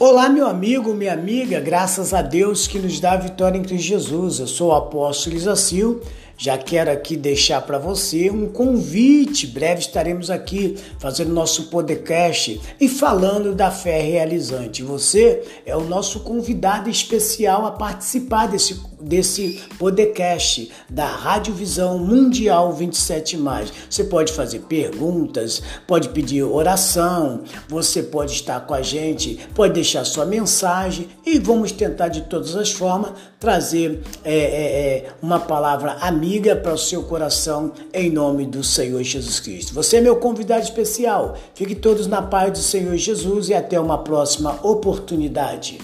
Olá, meu amigo, minha amiga, graças a Deus que nos dá a vitória em Cristo Jesus. Eu sou o apóstolo Isacil. Já quero aqui deixar para você um convite. Breve estaremos aqui fazendo nosso podcast e falando da fé realizante. Você é o nosso convidado especial a participar desse, desse podcast da Rádio Visão Mundial 27. Você pode fazer perguntas, pode pedir oração, você pode estar com a gente, pode deixar sua mensagem e vamos tentar de todas as formas trazer é, é, é uma palavra amiga amiga para o seu coração, em nome do Senhor Jesus Cristo. Você é meu convidado especial. Fique todos na paz do Senhor Jesus e até uma próxima oportunidade.